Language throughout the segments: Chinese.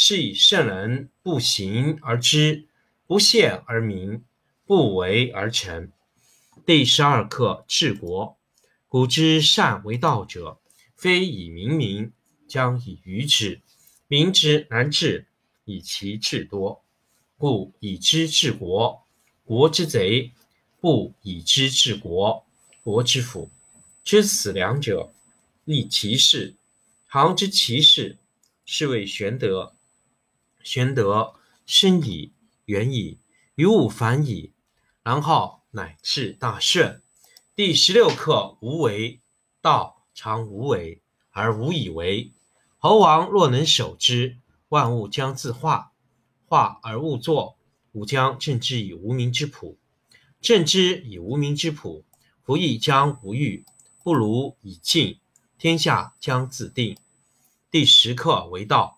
是以圣人不行而知，不见而明，不为而成。第十二课治国。古之善为道者，非以明民，将以愚之。民之难治，以其智多。故以知治国，国之贼；不以知治国，国之福。知此两者，亦其事。常知其事，是谓玄德。玄德深矣，远矣，于物反矣，然后乃至大顺。第十六课：无为。道常无为而无以为。猴王若能守之，万物将自化。化而勿作，吾将镇之以无名之朴。镇之以无名之朴，夫亦将无欲，不如以静。天下将自定。第十课：为道，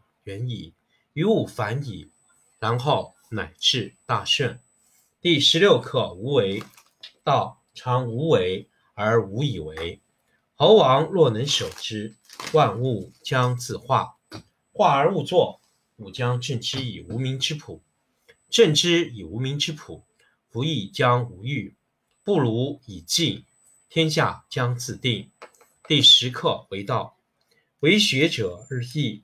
远矣，于物反矣，然后乃至大顺。第十六课：无为。道。常无为而无以为。猴王若能守之，万物将自化。化而勿作，吾将镇之以无名之朴。镇之以无名之朴，夫亦将无欲，不如以静。天下将自定。第十课为道，为学者日益，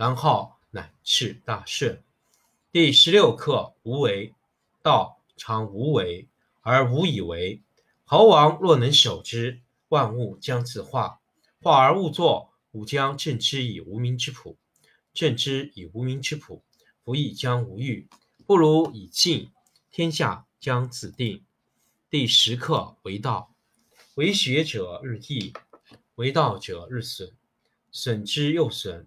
然后乃至大顺。第十六课：无为。道常无为而无以为。猴王若能守之，万物将自化。化而勿作，吾将镇之以无名之朴。镇之以无名之朴，夫亦将无欲，不如以静。天下将自定。第十课为道，为学者日益，为道者日损，损之又损，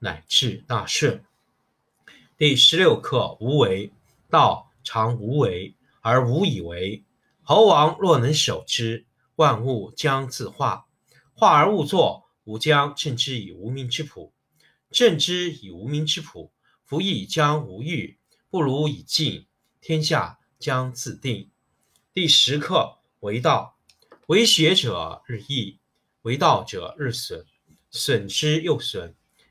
乃至大顺。第十六课：无为。道常无为而无以为。猴王若能守之，万物将自化。化而勿作，吾将镇之以无名之朴。镇之以无名之朴，夫亦将无欲，不如以静，天下将自定。第十课：为道。为学者日益，为道者日损，损之又损，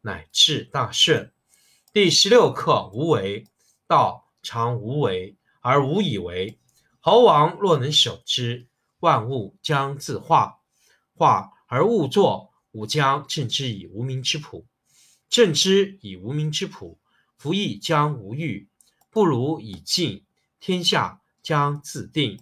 乃至大顺。第十六课：无为。道常无为而无以为。猴王若能守之，万物将自化。化而勿作，吾将镇之以无名之朴。镇之以无名之朴，夫亦将无欲，不如以静，天下将自定。